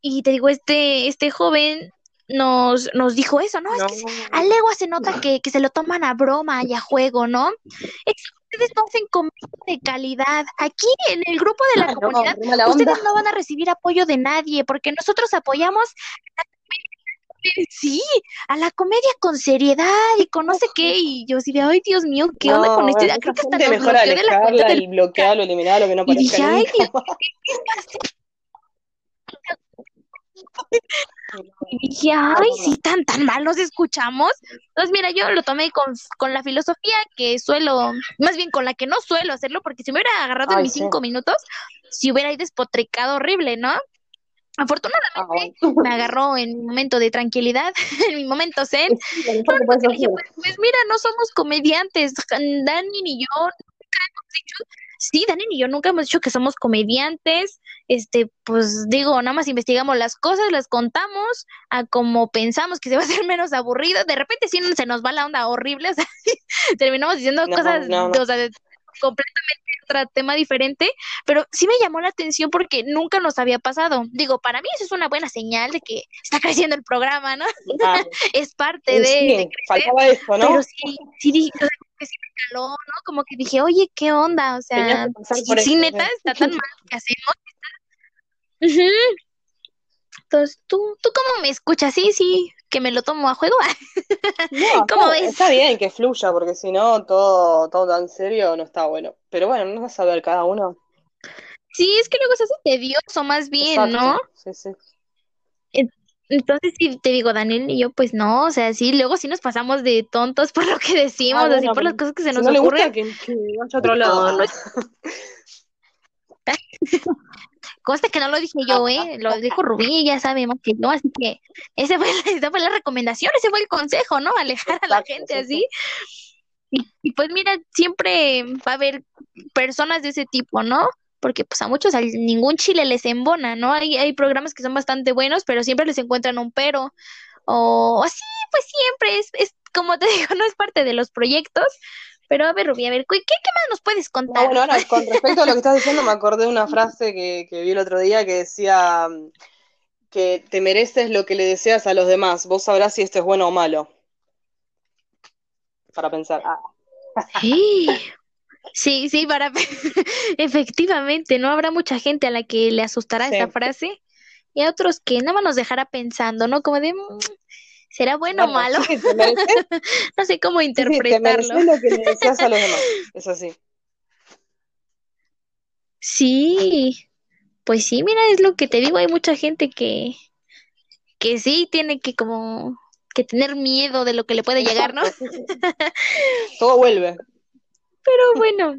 y te digo, este, este joven nos, nos dijo eso, ¿no? Es que No. a legua se nota que, que se lo toman a broma y a juego, ¿no? Es que ustedes no hacen comedia de calidad. Aquí en el grupo de la no, comunidad, onda. ustedes no van a recibir apoyo de nadie porque nosotros apoyamos a la comedia- sí, a la comedia con seriedad y con no sé qué. Y yo así de, ay, Dios mío, ¿qué onda No, con esto? bueno, Creo que hasta mejor bloqueó de la alejarla del y bloquearlo, eliminarlo, que no y dije, ay, Dios. ¿qué pasa? Y dije, ay, sí, tan, tan mal nos escuchamos. Entonces, mira, yo lo tomé con, con la filosofía que suelo, más bien con la que no suelo hacerlo, porque si me hubiera agarrado en mis sí. cinco minutos, si hubiera ahí despotricado horrible, ¿no? Afortunadamente, me agarró en un momento de tranquilidad, en mi momento zen. Sí, Dije, pues, pues mira, no somos comediantes, Dani ni yo nunca hemos dicho, sí, Dani ni yo nunca hemos dicho que somos comediantes, este, pues digo, nada más investigamos las cosas, las contamos a como pensamos que se va a hacer menos aburrido, de repente sí se nos va la onda horrible, o sea, terminamos diciendo No, cosas, no, no. o sea, de- completamente otro tema diferente, pero sí me llamó la atención porque nunca nos había pasado. Digo, para mí eso es una buena señal de que está creciendo el programa, ¿no? Es parte de, Sí, de crecer. faltaba eso, ¿no? Pero sí, sí que sí me caló, ¿no? Como que dije, oye, ¿qué onda? O sea, sí, neta, está tan mal que hacemos. Ujú. Entonces, ¿tú, ¿tú cómo me escuchas? Sí, sí, que me lo tomo a juego. No, ¿Cómo está, ves? está bien que fluya, porque si no, todo, todo tan serio no está bueno. Pero bueno, no vas a ver cada uno. Sí, es que luego se hace tedioso más bien, ¿no? Sí, sí. Entonces, sí, te digo, Daniel y yo, pues no, o sea, sí, luego sí nos pasamos de tontos por lo que decimos, Ah, así por las cosas que se si nos no le gusta, ocurren. que, que a otro lado. No, no Conste que no lo dije yo, ¿eh? Lo dijo Rubí, ella sabe más que yo, así que ese fue, esa fue la recomendación, ese fue el consejo, ¿no? Alejar a la gente sí, así. Y, y pues mira, siempre va a haber personas de ese tipo, ¿no? Porque pues a muchos a ningún chile les embona, ¿no? Hay, hay programas que son bastante buenos, pero siempre les encuentran un pero. O así, pues siempre es, es, como te digo, no es parte de los proyectos. Pero a ver, Rubí, a ver, ¿qué, qué más nos puedes No, contar? bueno, ahora con respecto a lo que estás diciendo, me acordé de una frase que, que vi el otro día que decía mm, que te mereces lo que le deseas a los demás. Vos sabrás si esto es bueno o malo. Para pensar. Ah, Sí, sí, sí, para efectivamente, ¿no? Habrá mucha gente a la que le asustará Sí. esa frase y a otros que nada más nos dejará pensando, ¿no? Como de, "Mm, ¿será bueno o malo? sí, No sé cómo sí, sí, te interpretarlo. mereces lo que le deseas a los demás. Es así. Sí, pues sí, mira, es lo que te digo, hay mucha gente que, que sí tiene que como que tener miedo de lo que le puede llegar, ¿no? Sí, sí. Todo vuelve. Pero bueno,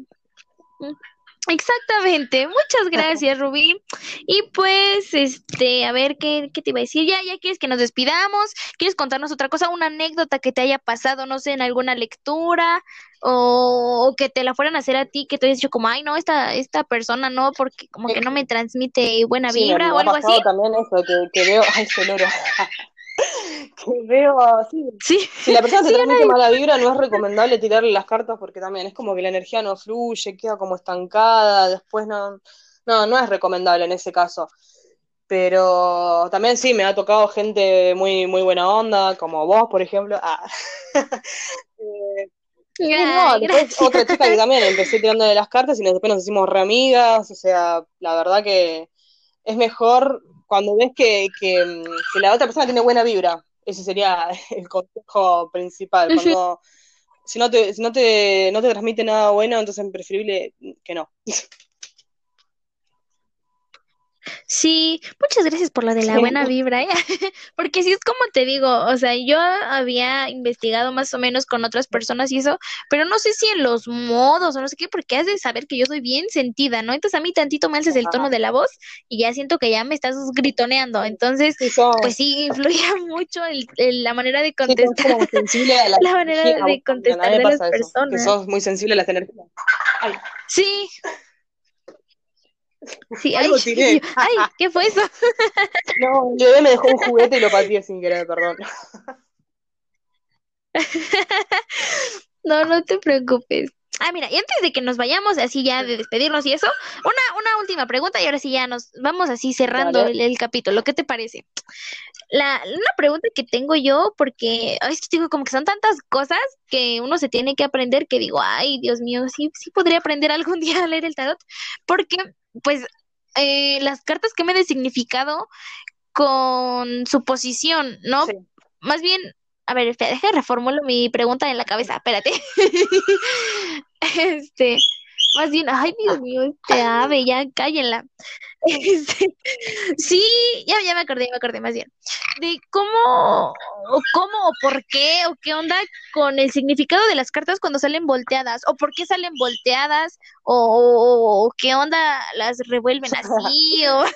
exactamente. Muchas gracias, Rubí. Y pues, este, a ver, ¿qué, qué te iba a decir? Ya, ya quieres que nos despidamos. ¿Quieres contarnos otra cosa? Una anécdota que te haya pasado, no sé, en alguna lectura o, o que te la fueran a hacer a ti, que te hayas dicho como, ay, no, esta, esta persona no, porque como que no me transmite buena vibra o algo así. pasado también eso, que, que veo, ay, ese loro, que veo, sí, Sí, si la persona te sí, transmite mala vibra, no es recomendable tirarle las cartas porque también es como que la energía no fluye, queda como estancada, después no, no, no es recomendable en ese caso. Pero también sí, me ha tocado gente muy, muy buena onda, como vos, por ejemplo. Ah. Eh, no, después otra chica que también empecé tirándole las cartas y después nos hicimos re amigas, o sea, la verdad que es mejor cuando ves que, que, que la otra persona tiene buena vibra, ese sería el consejo principal, cuando si no te, si no te, no te transmite nada bueno, entonces es preferible que no. Sí, muchas gracias por lo de la buena vibra, ¿eh? Porque sí es como te digo, o sea, yo había investigado más o menos con otras personas y eso, pero no sé si en los modos o no sé qué, porque has de saber que yo soy bien sentida, ¿no? Entonces a mí tantito me alzas el tono de la voz y ya siento que ya me estás gritoneando, entonces, pues sí, influye mucho el, el- la manera de contestar, sensible a la manera a de a contestar de las eso, que personas. sos muy sensible a las energías. Ay, Sí, sí, ay, algo tiré. ay, ¿qué fue eso? No, bebé me dejó un juguete y lo pateé sin querer, perdón. No, no te preocupes. Ah, mira, y antes de que nos vayamos, así ya de despedirnos y eso, una, una última pregunta y ahora sí ya nos vamos así cerrando el, el capítulo. ¿Qué te parece? La, una pregunta que tengo yo, porque ay, es que digo, como que son tantas cosas que uno se tiene que aprender que digo, ay, Dios mío, sí, sí podría aprender algún día a leer el tarot, porque pues eh, las cartas que me de significado con su posición, ¿no? Sí. Más bien, a ver, espera, deja reformulo mi pregunta en la cabeza, espérate. Este, más bien, ay, Dios mío, este ave, ya cállenla. Este, sí, ya, ya me acordé, me acordé más bien. De cómo, o cómo, o por qué, o qué onda con el significado de las cartas cuando salen volteadas, o por qué salen volteadas, o, qué onda las revuelven así, o...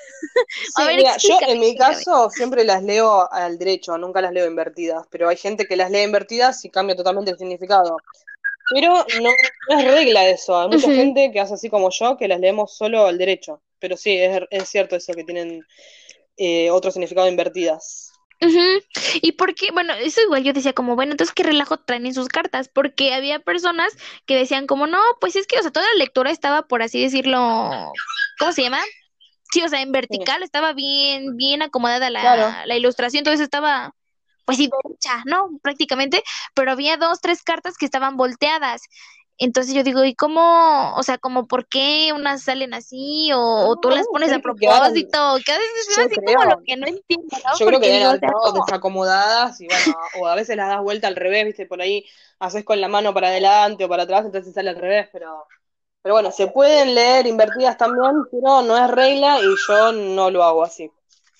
Sí, mira, yo en mi caso siempre las leo al derecho, nunca las leo invertidas, pero hay gente que las lee invertidas y cambia totalmente el significado. Pero no, es regla eso. Hay mucha gente que hace así como yo, que las leemos solo al derecho. Pero sí, es, es cierto eso, que tienen eh, otro significado invertidas. Y porque, bueno, eso igual yo decía como, bueno, entonces qué relajo traen en sus cartas, porque había personas que decían como, no, pues es que, o sea, toda la lectura estaba, por así decirlo, ¿cómo se llama? Sí, o sea, en vertical estaba bien, bien acomodada la, la ilustración, entonces estaba pues sí, derecha, ¿no? Prácticamente, pero había dos, tres cartas que estaban volteadas. Entonces yo digo, ¿y cómo? O sea, como por qué unas salen así o, tú las pones a propósito? Que a veces es así como lo que no entiendo, ¿no? Yo creo que deben desacomodadas y bueno, o a veces las das vuelta al revés, viste, por ahí haces con la mano para adelante o para atrás, entonces sale al revés, pero pero bueno, se pueden leer invertidas también, pero no es regla y yo no lo hago así.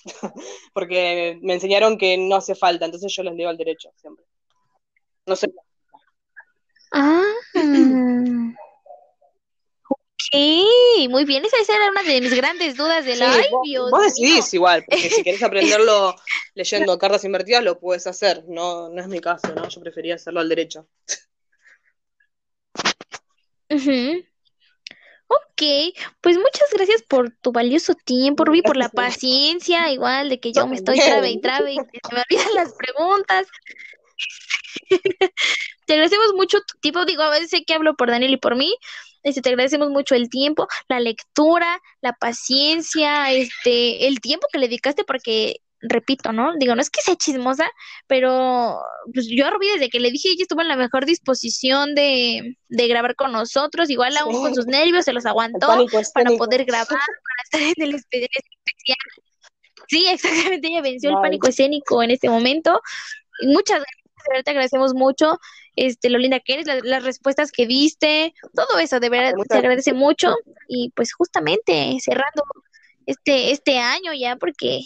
porque me enseñaron que no hace falta, entonces yo les leo al derecho siempre. No sé. Ah. Ok, muy bien, esa era una de mis grandes dudas de la sí, vos, decidís igual, porque si querés aprenderlo leyendo cartas invertidas lo puedes hacer, no, no es mi caso, ¿no? Yo prefería hacerlo al derecho. Ok, pues muchas gracias por tu valioso tiempo, Rubí, por la paciencia, igual de que yo me estoy trabe y trabe y se me olvidan las preguntas. te agradecemos mucho tu tiempo, digo, a veces sé que hablo por Daniel y por mí, este, te agradecemos mucho el tiempo, la lectura, la paciencia, este, el tiempo que le dedicaste porque repito, ¿no? Digo, no es que sea chismosa, pero pues, yo a desde que le dije, ella estuvo en la mejor disposición de, de grabar con nosotros, igual aún con sus nervios se los aguantó para poder grabar, para estar en el especial. Sí, exactamente, ella venció el pánico escénico en este momento. Muchas gracias, de verdad te agradecemos mucho, este, lo linda que eres, las respuestas que diste, todo eso, de verdad, te agradece mucho. Y pues justamente cerrando este, este año ya, porque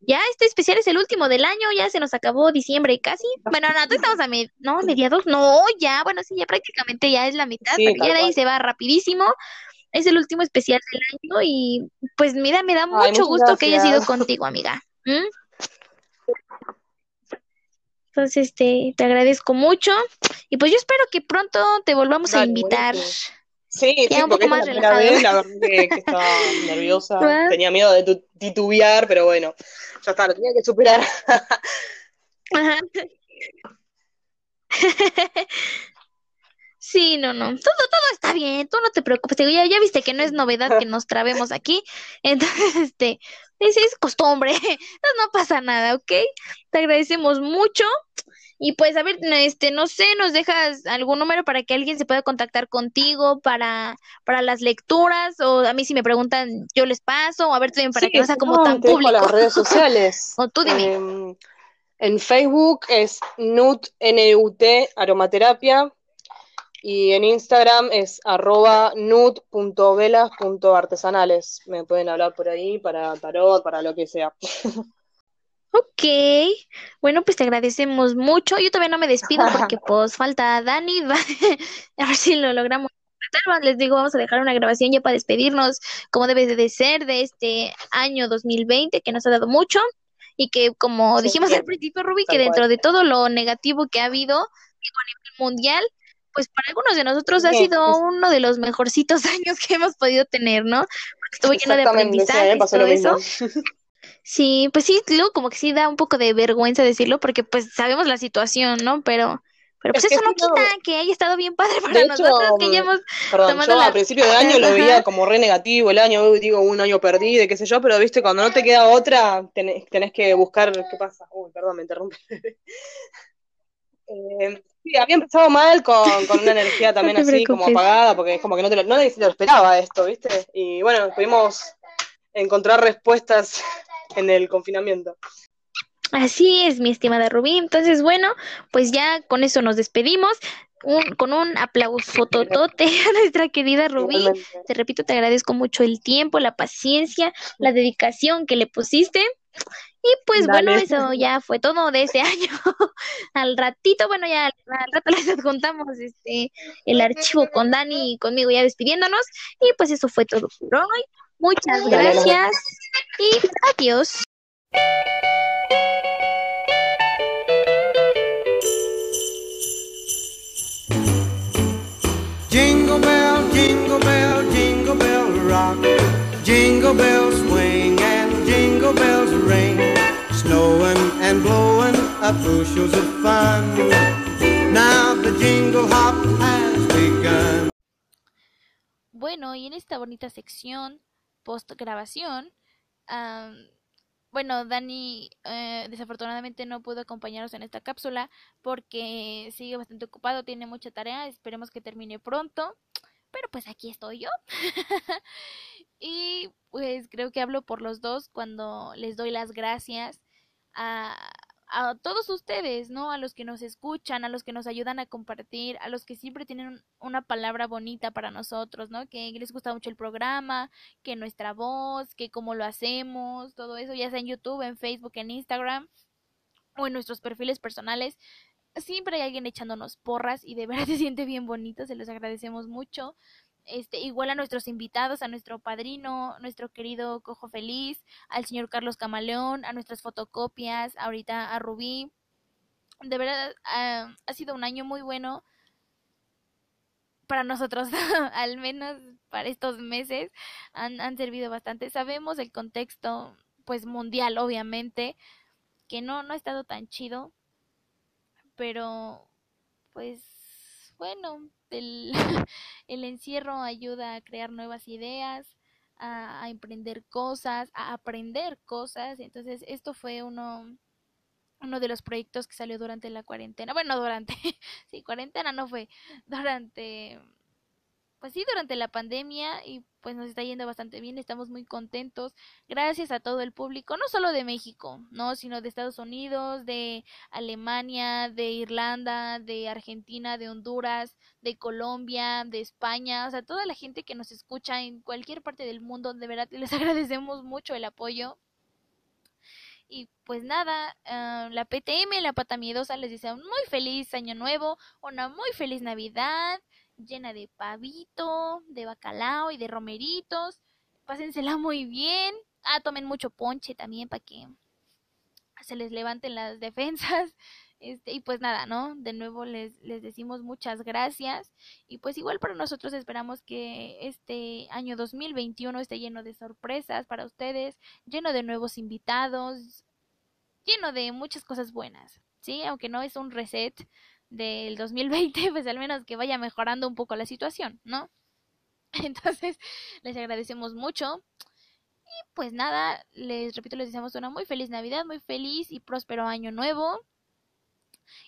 ya este especial es el último del año, ya se nos acabó diciembre casi. Bueno, no, estamos a no, mediados, no, ya, bueno, sí, ya prácticamente ya es la mitad, pero ya de ahí se va rapidísimo. Es el último especial del año y pues mira, me da mucho gusto que hayas ido contigo, amiga. Entonces, este, te agradezco mucho y pues yo espero que pronto te volvamos a invitar. Sí, sí, porque es la primera vez, la verdad que, estaba nerviosa, tenía miedo de titubear, pero bueno, ya está, lo tenía que superar. Sí, no, no, todo, todo está bien, tú no te preocupes, ya, ya viste que no es novedad que nos trabemos aquí, entonces, este, es, es costumbre, no pasa nada, ¿ok? Te agradecemos mucho y pues, a ver, este, no sé, nos dejas algún número para que alguien se pueda contactar contigo para, para las lecturas, o a mí si me preguntan, yo les paso, o a ver, también para que no sea como tan público. las redes sociales. o tú dime. Em, en Facebook es NUT, N-U-T, aromaterapia, y en Instagram es arroba nut.velas.artesanales. Me pueden hablar por ahí para tarot, para lo que sea. Ok, bueno, pues te agradecemos mucho. Yo todavía no me despido porque pues falta Dani, a ver si lo logramos. Les digo, vamos a dejar una grabación ya para despedirnos como debe de ser de este año 2020 que nos ha dado mucho y que como dijimos al principio, Ruby, que dentro de todo lo negativo que ha habido con el mundial, pues para algunos de nosotros ha sido uno de los mejorcitos años que hemos podido tener, ¿no? Porque estuvo lleno de aprendizaje todo eso. Sí, pues sí, luego como que sí da un poco de vergüenza decirlo porque pues sabemos la situación, ¿no? Pero pero pues eso no quita que haya estado bien padre para nosotros, que ya hemos perdón, yo a principio de año lo veía como re negativo el año, digo, un año perdido, qué sé yo, pero viste, cuando no te queda otra, tenés, tenés que buscar qué pasa. Uy, perdón, me interrumpe. eh, sí, había empezado mal con, con una energía también así como apagada, porque es como que no te lo, no lo esperaba esto, ¿viste? Y bueno, pudimos encontrar respuestas en el confinamiento. Así es, mi estimada Rubí. Entonces, bueno, pues ya con eso nos despedimos. un, con un aplauso totote a nuestra querida Rubí. Te repito, te agradezco mucho el tiempo, la paciencia, la dedicación que le pusiste. Y pues bueno, eso ya fue todo de ese año. al ratito, bueno, ya al rato les adjuntamos este el archivo con Dani y conmigo ya despidiéndonos. Y pues eso fue todo por hoy. Muchas gracias y adiós. Jingle bell, jingle bell, jingle bell rock. Jingle bells swing and jingle bells ring. Snowing and blowing up bushels of fun. Now the jingle hop has begun. Bueno, y en esta bonita sección post grabación, bueno, Dani eh, desafortunadamente no pudo acompañarnos en esta cápsula porque sigue bastante ocupado, tiene mucha tarea, esperemos que termine pronto, pero pues aquí estoy yo. y pues creo que hablo por los dos cuando les doy las gracias a, a todos ustedes, ¿no? A los que nos escuchan, a los que nos ayudan a compartir, a los que siempre tienen una palabra bonita para nosotros, ¿no? Que les gusta mucho el programa, que nuestra voz, que cómo lo hacemos, todo eso, ya sea en YouTube, en Facebook, en Instagram o en nuestros perfiles personales. Siempre hay alguien echándonos porras y de verdad se siente bien bonito, se los agradecemos mucho este, igual a nuestros invitados, a nuestro padrino, nuestro querido Cojo Feliz, al señor Carlos Camaleón, a nuestras fotocopias, ahorita a Rubí. De verdad, ah, ha sido un año muy bueno para nosotros, al menos para estos meses, han, han servido bastante. Sabemos el contexto, pues mundial, obviamente, que no, no ha estado tan chido, pero pues bueno, el, encierro ayuda a crear nuevas ideas, a, emprender cosas, a aprender cosas. Entonces, esto fue uno, uno de los proyectos que salió durante la cuarentena. Bueno, durante, sí, cuarentena no fue, durante pues sí, durante la pandemia y pues nos está yendo bastante bien, estamos muy contentos, gracias a todo el público, no solo de México, no, sino de Estados Unidos, de Alemania, de Irlanda, de Argentina, de Honduras, de Colombia, de España, o sea, toda la gente que nos escucha en cualquier parte del mundo, de verdad les agradecemos mucho el apoyo. Y pues nada, uh, la PTM, la pata miedosa, les desea un muy feliz año nuevo, una muy feliz Navidad, llena de pavito, de bacalao y de romeritos. Pásensela muy bien. Ah, tomen mucho ponche también para que se les levanten las defensas. Este, y pues nada, ¿no? De nuevo les, les decimos muchas gracias. Y pues igual para nosotros esperamos que este año 2021 esté lleno de sorpresas para ustedes, lleno de nuevos invitados, lleno de muchas cosas buenas. ¿Sí? Aunque no es un reset, del 2020, pues al menos que vaya mejorando un poco la situación, ¿no? Entonces, les agradecemos mucho. Y pues nada, les repito, les deseamos una muy feliz Navidad, muy feliz y próspero año nuevo.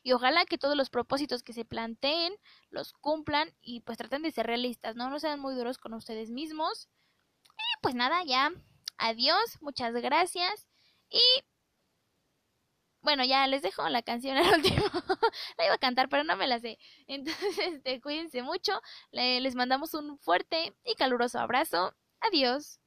Y ojalá que todos los propósitos que se planteen los cumplan y pues traten de ser realistas, ¿no? No sean muy duros con ustedes mismos. Y pues nada, ya. Adiós, muchas gracias. Y bueno, ya les dejo la canción al último. la iba a cantar, pero no me la sé. Entonces, este, cuídense mucho. les mandamos un fuerte y caluroso abrazo. Adiós.